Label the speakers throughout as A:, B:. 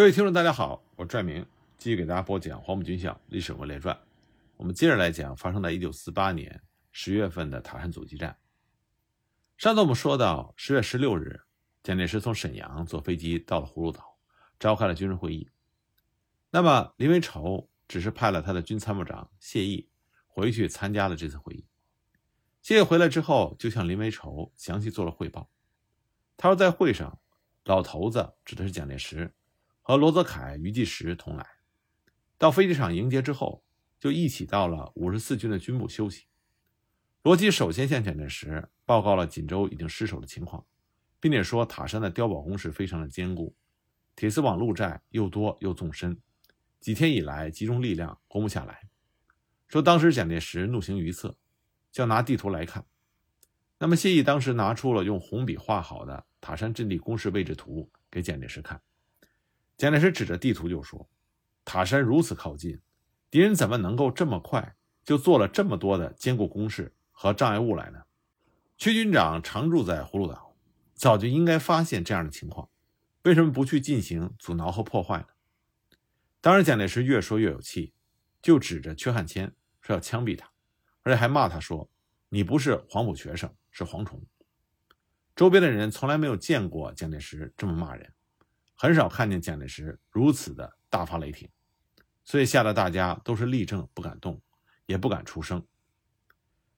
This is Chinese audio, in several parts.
A: 各位听众，大家好，我拽明继续给大家播讲《黄埔军校历史文列传》。我们接着来讲发生在1948年十月份的塔山阻击战。上次我们说到，十月十六日，蒋介石从沈阳坐飞机到了葫芦岛，召开了军事会议。那么林维稠只是派了他的军参谋长谢毅回去参加了这次会议。谢毅回来之后，就向林维稠详细做了汇报。他说，在会上，老头子指的是蒋介石。和罗泽楷、余继时同来，到飞机场迎接之后，就一起到了五十四军的军部休息。罗奇首先向蒋介石报告了锦州已经失守的情况，并且说塔山的碉堡工事非常的坚固，铁丝网路寨又多又纵深，几天以来集中力量攻不下来。说当时蒋介石怒形于色，叫拿地图来看。那么谢毅当时拿出了用红笔画好的塔山阵地工事位置图给蒋介石看。蒋介石指着地图就说：“塔山如此靠近，敌人怎么能够这么快就做了这么多的坚固工事和障碍物来呢？”屈军长常住在葫芦岛，早就应该发现这样的情况，为什么不去进行阻挠和破坏呢？当然，蒋介石越说越有气，就指着缺汉谦说要枪毙他，而且还骂他说：“你不是黄埔学生，是蝗虫。”周边的人从来没有见过蒋介石这么骂人。很少看见蒋介石如此的大发雷霆，所以吓得大家都是立正不敢动，也不敢出声。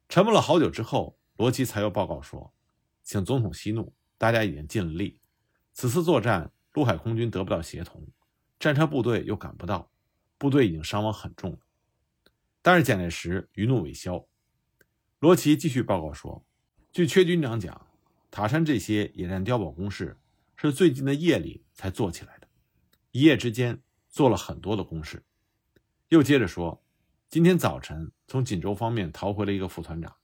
A: 沉默了好久之后，罗奇才又报告说：“请总统息怒，大家已经尽了力。此次作战，陆海空军得不到协同，战车部队又赶不到，部队已经伤亡很重了。”但是蒋介石余怒未消。罗奇继续报告说：“据缺军长讲，塔山这些野战碉堡工事。”是最近的夜里才做起来的，一夜之间做了很多的工事。又接着说，今天早晨从锦州方面逃回了一个副团长，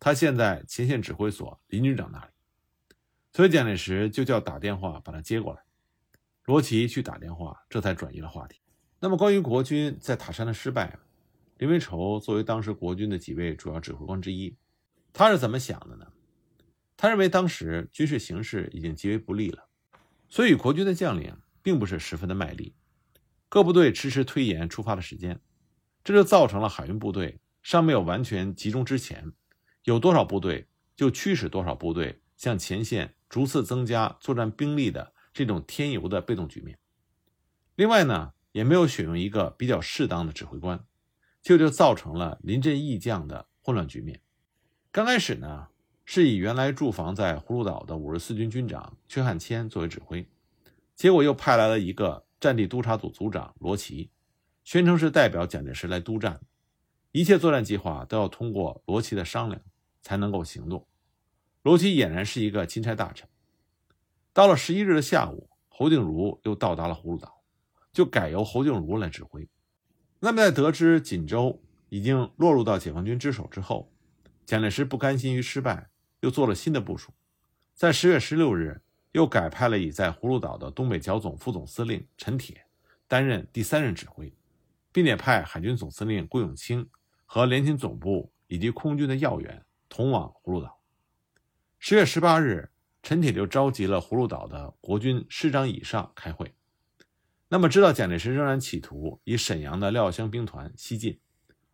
A: 他现在前线指挥所林军长那里，所以蒋介石就叫打电话把他接过来。罗奇去打电话，这才转移了话题。那么关于国军在塔山的失败，林维稠作为当时国军的几位主要指挥官之一，他是怎么想的呢？他认为当时军事形势已经极为不利了。所以，国军的将领并不是十分的卖力，各部队迟迟推延出发的时间，这就造成了海运部队尚没有完全集中之前，有多少部队就驱使多少部队向前线逐次增加作战兵力的这种添油的被动局面。另外呢，也没有选用一个比较适当的指挥官，这就造成了临阵易将的混乱局面。刚开始呢。是以原来驻防在葫芦岛的五十四军军长阙汉谦作为指挥，结果又派来了一个战地督察组组长罗奇，宣称是代表蒋介石来督战，一切作战计划都要通过罗奇的商量才能够行动。罗奇俨然是一个钦差大臣。到了十一日的下午，侯静茹又到达了葫芦岛，就改由侯静茹来指挥。那么在得知锦州已经落入到解放军之手之后，蒋介石不甘心于失败。又做了新的部署，在十月十六日，又改派了已在葫芦岛的东北剿总副总司令陈铁担任第三任指挥，并且派海军总司令顾永清和联勤总部以及空军的要员同往葫芦岛。十月十八日，陈铁就召集了葫芦岛的国军师长以上开会。那么，知道蒋介石仍然企图以沈阳的廖湘兵团西进，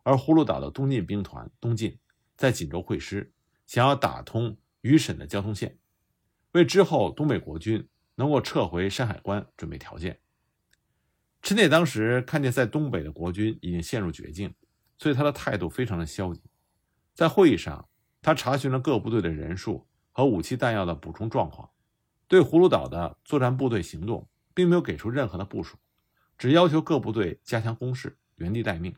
A: 而葫芦岛的东进兵团东进，在锦州会师。想要打通与沈的交通线，为之后东北国军能够撤回山海关准备条件。陈铁当时看见在东北的国军已经陷入绝境，所以他的态度非常的消极。在会议上，他查询了各部队的人数和武器弹药的补充状况，对葫芦岛的作战部队行动并没有给出任何的部署，只要求各部队加强攻势，原地待命。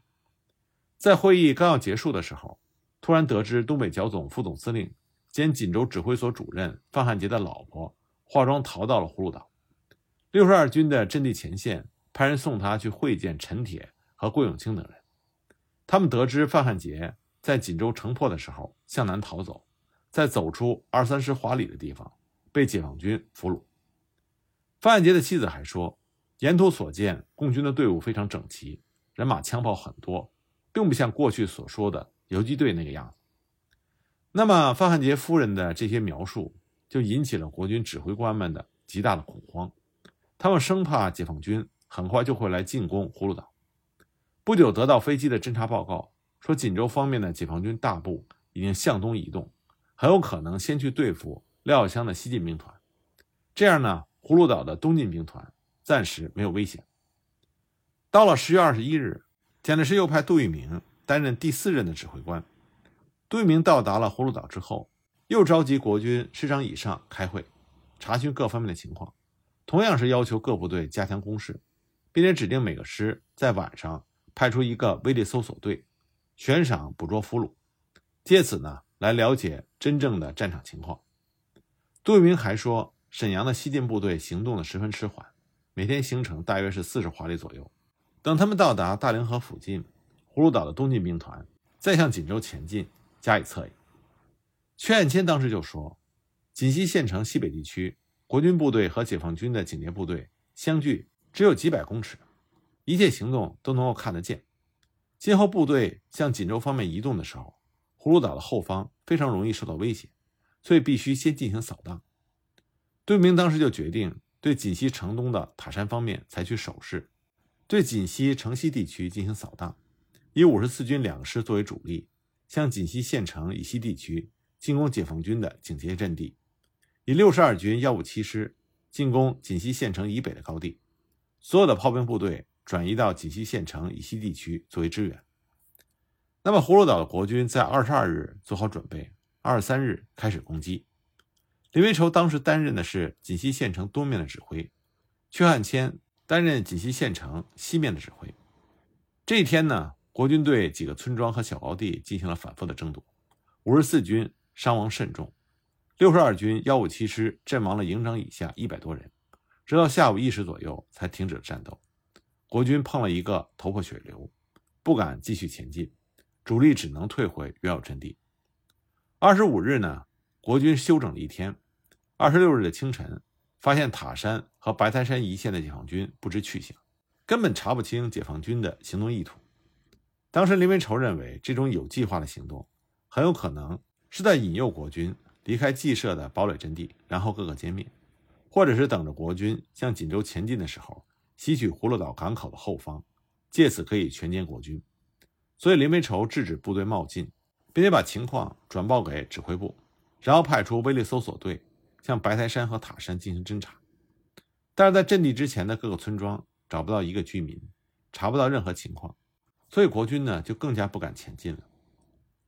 A: 在会议刚要结束的时候。突然得知东北剿总副总司令兼锦州指挥所主任范汉杰的老婆化妆逃到了葫芦岛，六十二军的阵地前线派人送他去会见陈铁和郭永清等人。他们得知范汉杰在锦州城破的时候向南逃走，在走出二三十华里的地方被解放军俘虏。范汉杰的妻子还说，沿途所见共军的队伍非常整齐，人马枪炮很多，并不像过去所说的。游击队那个样子，那么范汉杰夫人的这些描述就引起了国军指挥官们的极大的恐慌，他们生怕解放军很快就会来进攻葫芦岛。不久，得到飞机的侦察报告说，锦州方面的解放军大部已经向东移动，很有可能先去对付廖耀湘的西进兵团。这样呢，葫芦岛的东进兵团暂时没有危险。到了十月二十一日，蒋介石又派杜聿明担任第四任的指挥官。杜聿明到达了葫芦岛之后，又召集国军师长以上开会，查询各方面的情况，同样是要求各部队加强攻势，并且指定每个师在晚上派出一个威力搜索队，悬赏捕捉俘虏，借此呢来了解真正的战场情况。杜聿明还说，沈阳的西进部队行动的十分迟缓，每天行程大约是四十华里左右。等他们到达大凌河附近，葫芦岛的东进兵团再向锦州前进。加以策应。阙岸谦当时就说：“锦西县城西北地区，国军部队和解放军的警戒部队相距只有几百公尺，一切行动都能够看得见。今后部队向锦州方面移动的时候，葫芦岛的后方非常容易受到威胁，所以必须先进行扫荡。”杜明当时就决定对锦西城东的塔山方面采取守势，对锦西城西地区进行扫荡，以五十四军两个师作为主力。向锦西县城以西地区进攻解放军的警戒阵地，以六十二军幺五七师进攻锦西县城以北的高地，所有的炮兵部队转移到锦西县城以西地区作为支援。那么，葫芦岛的国军在二十二日做好准备，二十三日开始攻击。林维洲当时担任的是锦西县城东面的指挥，阙汉谦担任锦西县城西面的指挥。这一天呢？国军对几个村庄和小高地进行了反复的争夺，五十四军伤亡甚重，六十二军幺五七师阵亡了营长以下一百多人，直到下午一时左右才停止了战斗。国军碰了一个头破血流，不敢继续前进，主力只能退回原有阵地。二十五日呢，国军休整了一天，二十六日的清晨，发现塔山和白台山一线的解放军不知去向，根本查不清解放军的行动意图。当时，林文绸认为这种有计划的行动很有可能是在引诱国军离开既设的堡垒阵地，然后各个歼灭，或者是等着国军向锦州前进的时候，吸取葫芦岛港口的后方，借此可以全歼国军。所以，林文绸制止部队冒进，并且把情况转报给指挥部，然后派出威力搜索队向白台山和塔山进行侦查。但是在阵地之前的各个村庄找不到一个居民，查不到任何情况。所以国军呢就更加不敢前进了。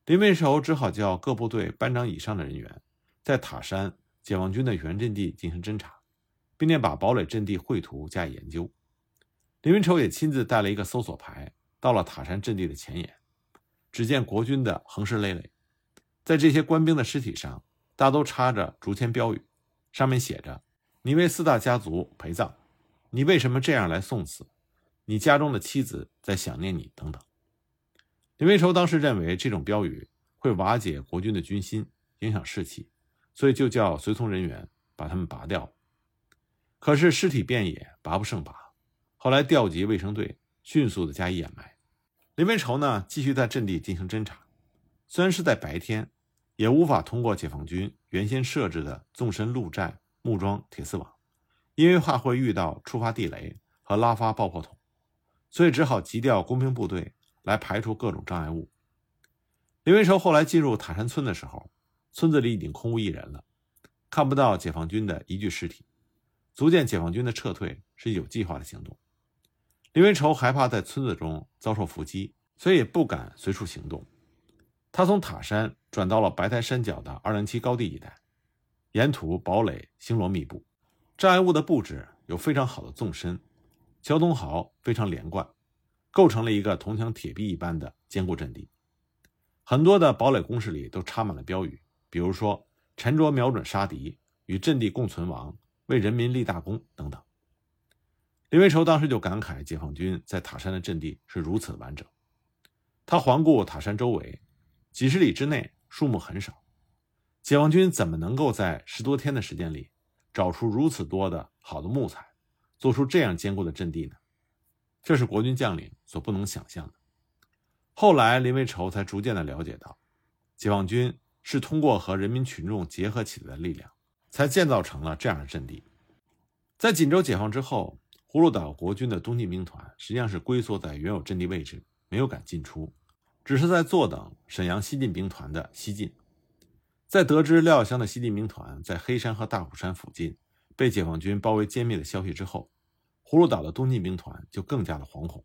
A: 林文绸只好叫各部队班长以上的人员，在塔山解放军的原阵地进行侦察，并且把堡垒阵地绘图加以研究。林文绸也亲自带了一个搜索牌，到了塔山阵地的前沿，只见国军的横尸累累，在这些官兵的尸体上，大都插着竹签标语，上面写着：“你为四大家族陪葬，你为什么这样来送死？”你家中的妻子在想念你，等等。林维洲当时认为这种标语会瓦解国军的军心，影响士气，所以就叫随从人员把他们拔掉。可是尸体遍野，拔不胜拔。后来调集卫生队，迅速的加以掩埋。林维洲呢，继续在阵地进行侦查。虽然是在白天，也无法通过解放军原先设置的纵深路寨木桩铁丝网，因为怕会遇到触发地雷和拉发爆破筒。所以只好急调工兵部队来排除各种障碍物。林文绸后来进入塔山村的时候，村子里已经空无一人了，看不到解放军的一具尸体，足见解放军的撤退是有计划的行动。林文绸害怕在村子中遭受伏击，所以不敢随处行动。他从塔山转到了白台山脚的二零七高地一带，沿途堡垒星罗密布，障碍物的布置有非常好的纵深。交通壕非常连贯，构成了一个铜墙铁壁一般的坚固阵地。很多的堡垒工事里都插满了标语，比如说“沉着瞄准杀敌，与阵地共存亡，为人民立大功”等等。林维洲当时就感慨，解放军在塔山的阵地是如此的完整。他环顾塔山周围，几十里之内树木很少，解放军怎么能够在十多天的时间里找出如此多的好的木材？做出这样坚固的阵地呢？这是国军将领所不能想象的。后来，林维绸才逐渐的了解到，解放军是通过和人民群众结合起来的力量，才建造成了这样的阵地。在锦州解放之后，葫芦岛国军的东进兵团实际上是龟缩在原有阵地位置，没有敢进出，只是在坐等沈阳西进兵团的西进。在得知廖耀湘的西进兵团在黑山和大虎山附近被解放军包围歼灭的消息之后，葫芦岛的东进兵团就更加的惶恐。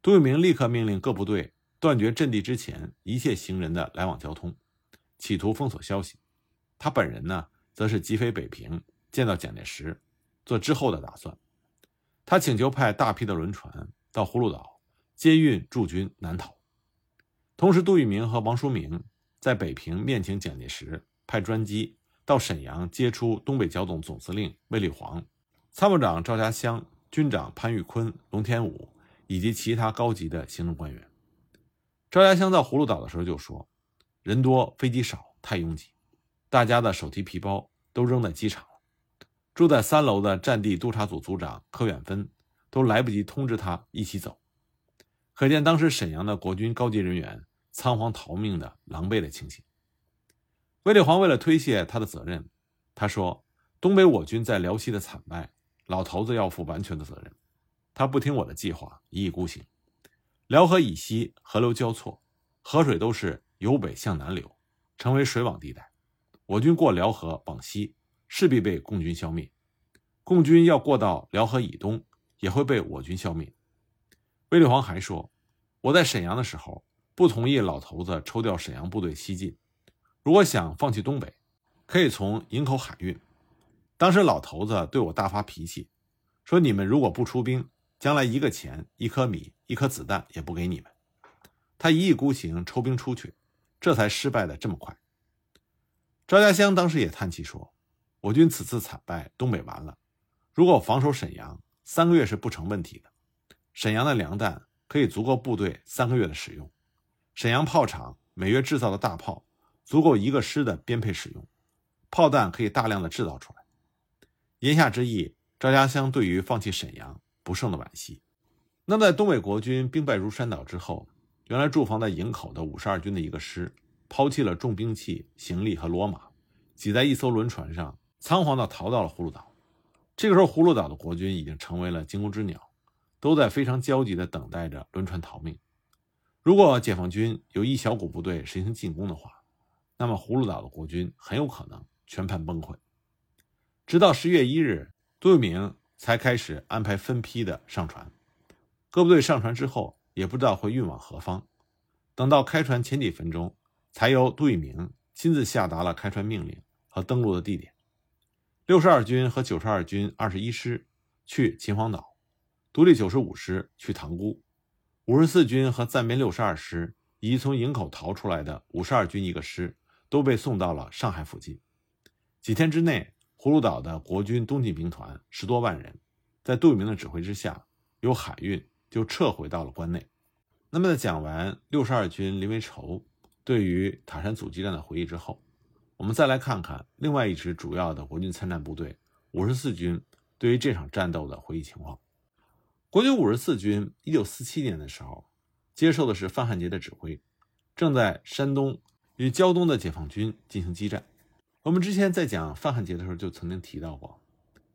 A: 杜聿明立刻命令各部队断绝阵地之前一切行人的来往交通，企图封锁消息。他本人呢，则是急飞北平，见到蒋介石。做之后的打算，他请求派大批的轮船到葫芦岛接运驻军南逃。同时，杜聿明和王叔明在北平面请蒋介石派专机到沈阳接出东北剿总总司令卫立煌、参谋长赵家湘、军长潘玉坤、龙天武以及其他高级的行政官员。赵家湘到葫芦岛的时候就说：“人多，飞机少，太拥挤，大家的手提皮包都扔在机场了。”住在三楼的战地督察组组长柯远芬都来不及通知他一起走，可见当时沈阳的国军高级人员仓皇逃命的狼狈的情形。卫立煌为了推卸他的责任，他说：“东北我军在辽西的惨败，老头子要负完全的责任。他不听我的计划，一意孤行。辽河以西河流交错，河水都是由北向南流，成为水网地带。我军过辽河往西。”势必被共军消灭，共军要过到辽河以东，也会被我军消灭。卫立煌还说：“我在沈阳的时候，不同意老头子抽调沈阳部队西进。如果想放弃东北，可以从营口海运。当时老头子对我大发脾气，说：‘你们如果不出兵，将来一个钱、一颗米、一颗子弹也不给你们。’他一意孤行抽兵出去，这才失败的这么快。”赵家湘当时也叹气说。我军此次惨败，东北完了。如果防守沈阳，三个月是不成问题的。沈阳的粮弹可以足够部队三个月的使用。沈阳炮厂每月制造的大炮，足够一个师的编配使用。炮弹可以大量的制造出来。言下之意，赵家湘对于放弃沈阳不胜的惋惜。那么，在东北国军兵败如山倒之后，原来驻防在营口的五十二军的一个师，抛弃了重兵器、行李和骡马，挤在一艘轮船上。仓皇地逃到了葫芦岛。这个时候，葫芦岛的国军已经成为了惊弓之鸟，都在非常焦急地等待着轮船逃命。如果解放军有一小股部队实行进攻的话，那么葫芦岛的国军很有可能全盘崩溃。直到十月一日，杜聿明才开始安排分批的上船。各部队上船之后，也不知道会运往何方。等到开船前几分钟，才由杜聿明亲自下达了开船命令和登陆的地点。六十二军和九十二军二十一师去秦皇岛，独立九十五师去塘沽，五十四军和暂编六十二师以及从营口逃出来的五十二军一个师都被送到了上海附近。几天之内，葫芦岛的国军东进兵团十多万人，在杜聿明的指挥之下，由海运就撤回到了关内。那么，在讲完六十二军林维畴对于塔山阻击战的回忆之后。我们再来看看另外一支主要的国军参战部队五十四军对于这场战斗的回忆情况。国军五十四军一九四七年的时候接受的是范汉杰的指挥，正在山东与胶东的解放军进行激战。我们之前在讲范汉杰的时候就曾经提到过，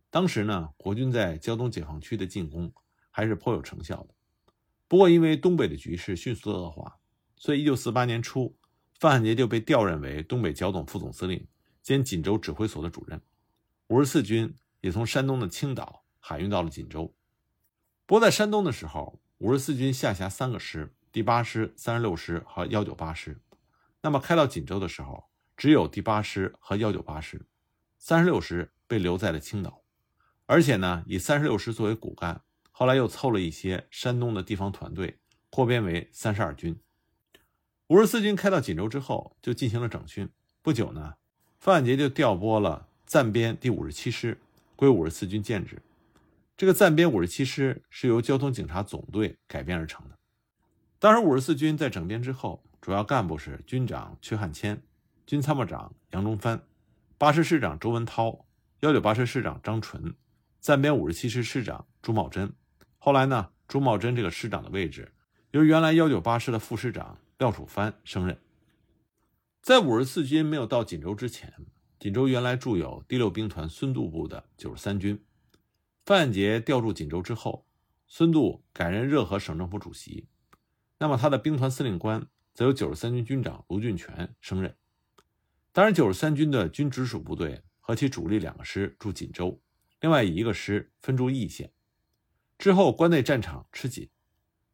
A: 当时呢国军在胶东解放区的进攻还是颇有成效的。不过因为东北的局势迅速恶化，所以一九四八年初。范汉杰就被调任为东北剿总副总司令兼锦州指挥所的主任，五十四军也从山东的青岛海运到了锦州。不过在山东的时候，五十四军下辖三个师：第八师、三十六师和幺九八师。那么开到锦州的时候，只有第八师和幺九八师，三十六师被留在了青岛，而且呢，以三十六师作为骨干，后来又凑了一些山东的地方团队，扩编为三十二军。五十四军开到锦州之后，就进行了整训。不久呢，范汉杰就调拨了暂编第五十七师归五十四军建制。这个暂编五十七师是由交通警察总队改编而成的。当时五十四军在整编之后，主要干部是军长阙汉谦、军参谋长杨中藩、八师师长周文涛、幺九八师师长张纯、暂编五十七师师长朱茂贞。后来呢，朱茂贞这个师长的位置由原来幺九八师的副师长。廖楚藩升任。在五十四军没有到锦州之前，锦州原来驻有第六兵团孙渡部的九十三军，范汉杰调驻锦州之后，孙渡改任热河省政府主席，那么他的兵团司令官则由九十三军军长卢俊全升任。当然，九十三军的军直属部队和其主力两个师驻锦州，另外以一个师分驻义县。之后，关内战场吃紧，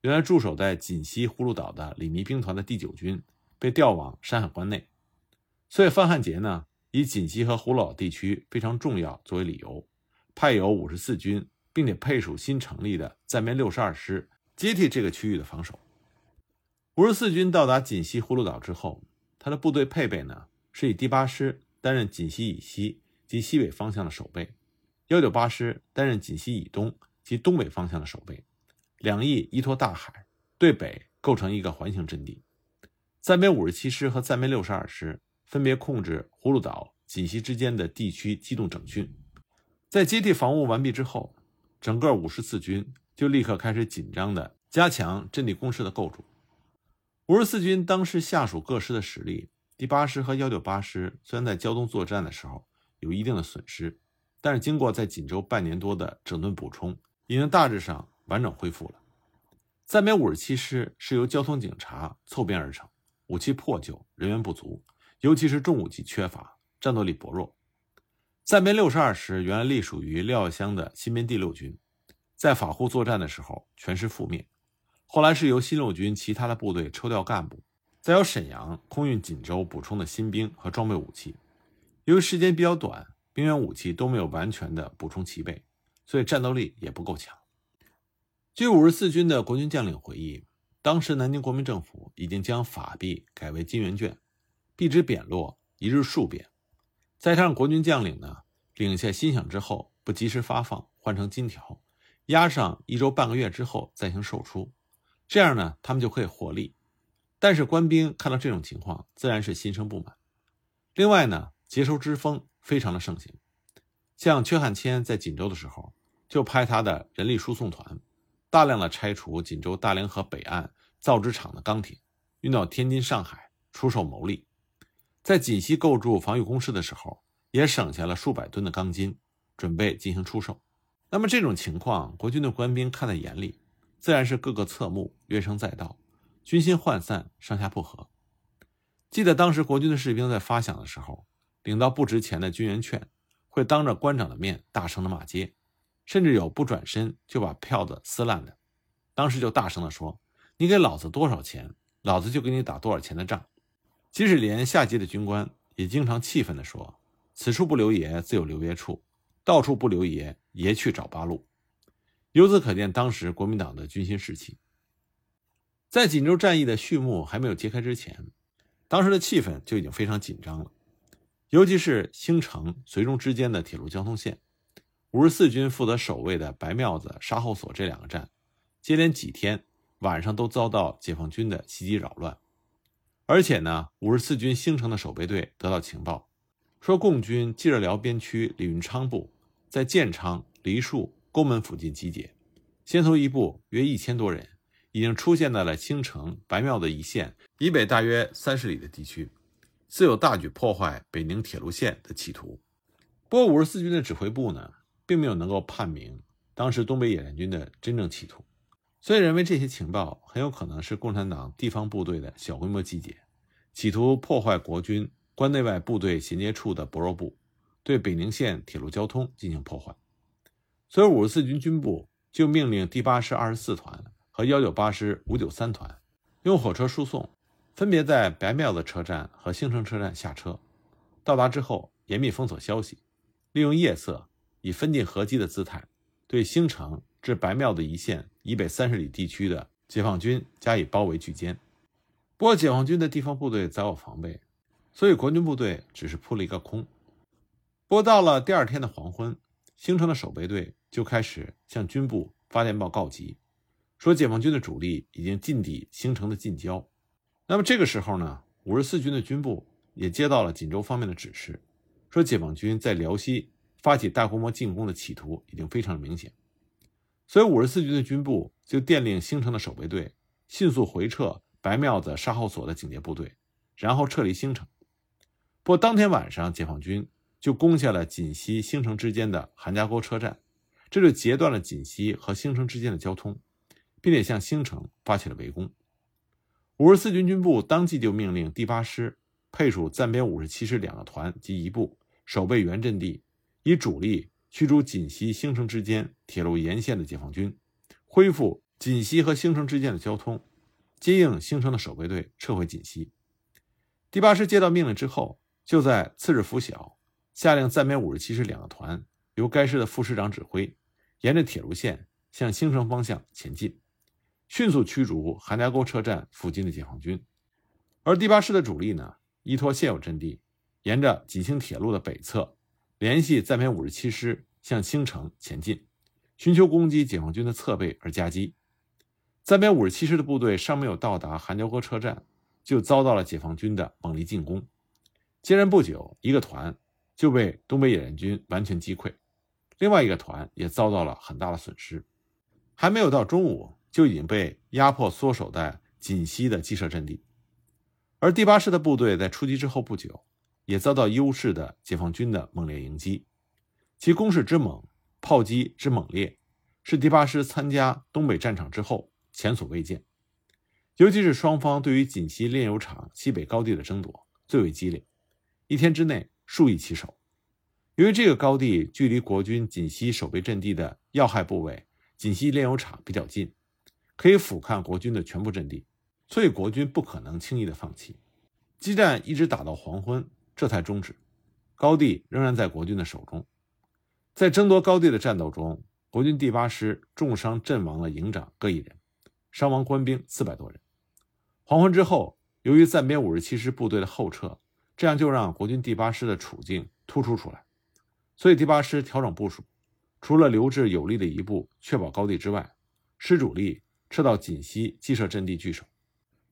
A: 原来驻守在锦西葫芦岛的李弥兵团的第九军被调往山海关内，所以范汉杰呢，以锦西和葫芦岛地区非常重要作为理由，派有五十四军，并且配属新成立的暂编六十二师接替这个区域的防守。五十四军到达锦西葫芦岛之后，他的部队配备呢？是以第八师担任锦西以西及西北方向的守备，幺九八师担任锦西以东及东北方向的守备，两翼依托大海，对北构成一个环形阵地。暂编五十七师和暂编六十二师分别控制葫芦岛、锦西之间的地区机动整训。在接地防务完毕之后，整个五十四军就立刻开始紧张的加强阵地工事的构筑。五十四军当时下属各师的实力。第八师和幺九八师虽然在胶东作战的时候有一定的损失，但是经过在锦州半年多的整顿补充，已经大致上完整恢复了。暂编五十七师是由交通警察凑编而成，武器破旧，人员不足，尤其是重武器缺乏，战斗力薄弱。暂编六十二师原来隶属于廖耀湘的新编第六军，在法沪作战的时候全师覆灭，后来是由新六军其他的部队抽调干部。再由沈阳空运锦州补充的新兵和装备武器，由于时间比较短，兵员武器都没有完全的补充齐备，所以战斗力也不够强。据五十四军的国军将领回忆，当时南京国民政府已经将法币改为金圆券，币值贬落，一日数贬。再加上国军将领呢领下薪饷之后不及时发放，换成金条，压上一周半个月之后再行售出，这样呢他们就可以获利。但是官兵看到这种情况，自然是心生不满。另外呢，劫收之风非常的盛行。像阙汉谦在锦州的时候，就派他的人力输送团，大量的拆除锦州大凌河北岸造纸厂的钢铁，运到天津、上海出售牟利。在锦西构筑防御工事的时候，也省下了数百吨的钢筋，准备进行出售。那么这种情况，国军的官兵看在眼里，自然是各个侧目，怨声载道。军心涣散，上下不和。记得当时国军的士兵在发饷的时候，领到不值钱的军员券，会当着官长的面大声的骂街，甚至有不转身就把票子撕烂的。当时就大声的说：“你给老子多少钱，老子就给你打多少钱的仗。”即使连下级的军官也经常气愤的说：“此处不留爷，自有留爷处；到处不留爷，爷去找八路。”由此可见，当时国民党的军心士气。在锦州战役的序幕还没有揭开之前，当时的气氛就已经非常紧张了。尤其是兴城、绥中之间的铁路交通线，五十四军负责守卫的白庙子、沙后所这两个站，接连几天晚上都遭到解放军的袭击扰乱。而且呢，五十四军兴城的守备队得到情报，说共军冀热辽边区李运昌部在建昌、梨树、沟门附近集结，先头一部约一千多人。已经出现在了青城白庙的一线以北大约三十里的地区，似有大举破坏北宁铁路线的企图。不过，五十四军的指挥部呢，并没有能够判明当时东北野战军的真正企图，所以认为这些情报很有可能是共产党地方部队的小规模集结，企图破坏国军关内外部队衔接处的薄弱部，对北宁线铁路交通进行破坏。所以，五十四军军部就命令第八师二十四团。和幺九八师五九三团用火车输送，分别在白庙子车站和兴城车站下车。到达之后，严密封锁消息，利用夜色，以分进合击的姿态，对兴城至白庙子一线以北三十里地区的解放军加以包围拒歼。不过，解放军的地方部队早有防备，所以国军部队只是扑了一个空。不过，到了第二天的黄昏，兴城的守备队就开始向军部发电报告急。说解放军的主力已经进抵兴城的近郊，那么这个时候呢，五十四军的军部也接到了锦州方面的指示，说解放军在辽西发起大规模进攻的企图已经非常明显，所以五十四军的军部就电令兴城的守备队迅速回撤白庙子沙号所的警戒部队，然后撤离兴城。不过当天晚上，解放军就攻下了锦西兴城之间的韩家沟车站，这就截断了锦西和兴城之间的交通，并且向兴城发起了围攻。五十四军军部当即就命令第八师配属暂编五十七师两个团及一部守备原阵地，以主力驱逐锦西、兴城之间铁路沿线的解放军，恢复锦西和兴城之间的交通，接应兴城的守备队撤回锦西。第八师接到命令之后，就在次日拂晓，下令暂编五十七师两个团由该师的副师长指挥，沿着铁路线向兴城方向前进，迅速驱逐韩家沟车站附近的解放军。而第八师的主力呢，依托现有阵地，沿着锦兴铁路的北侧，联系暂编五十七师向兴城前进，寻求攻击解放军的侧背而夹击。暂编五十七师的部队尚没有到达韩家沟车站。就遭到了解放军的猛烈进攻，接任不久，一个团就被东北野战军完全击溃，另外一个团也遭到了很大的损失。还没有到中午，就已经被压迫缩守在锦西的鸡舍阵地。而第八师的部队在出击之后不久，也遭到优势的解放军的猛烈迎击，其攻势之猛，炮击之猛烈，是第八师参加东北战场之后前所未见。尤其是双方对于锦西炼油厂西北高地的争夺最为激烈，一天之内数以其手。由于这个高地距离国军锦西守备阵地的要害部位锦西炼油厂比较近，可以俯瞰国军的全部阵地，所以国军不可能轻易的放弃。激战一直打到黄昏，这才终止。高地仍然在国军的手中。在争夺高地的战斗中，国军第八师重伤阵亡了营长各一人，伤亡官兵四百多人。黄昏之后，由于暂编五十七师部队的后撤，这样就让国军第八师的处境突出出来。所以第八师调整部署，除了留置有力的一部确保高地之外，师主力撤到锦西既设阵地据守。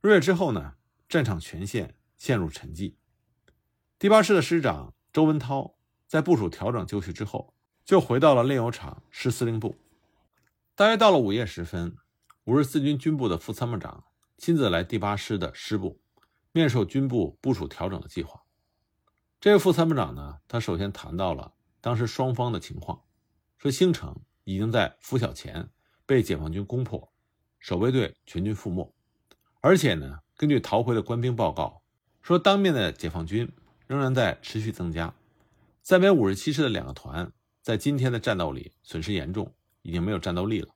A: 入夜之后呢，战场全线陷入沉寂。第八师的师长周文涛在部署调整就绪之后，就回到了炼油厂师司令部。大约到了午夜时分，五十四军军部的副参谋长。亲自来第八师的师部，面授军部部署调整的计划。这位副参谋长呢，他首先谈到了当时双方的情况，说兴城已经在拂晓前被解放军攻破，守备队全军覆没，而且呢，根据逃回的官兵报告，说当面的解放军仍然在持续增加。暂编五十七师的两个团在今天的战斗里损失严重，已经没有战斗力了。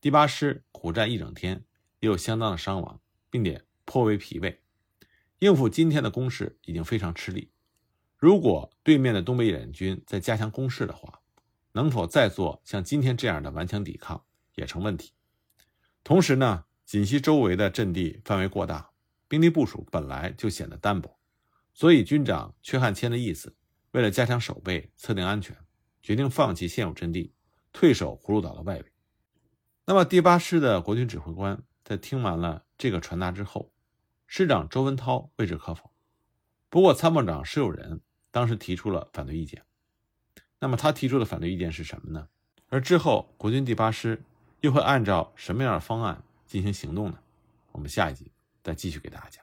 A: 第八师苦战一整天。也有相当的伤亡，并且颇为疲惫，应付今天的攻势已经非常吃力。如果对面的东北野战军再加强攻势的话，能否再做像今天这样的顽强抵抗也成问题。同时呢，锦西周围的阵地范围过大，兵力部署本来就显得单薄，所以军长阙汉谦的意思，为了加强守备、测定安全，决定放弃现有阵地，退守葫芦岛的外围。那么第八师的国军指挥官。在听完了这个传达之后，师长周文涛未置可否。不过参谋长石友仁当时提出了反对意见。那么他提出的反对意见是什么呢？而之后国军第八师又会按照什么样的方案进行行动呢？我们下一集再继续给大家讲。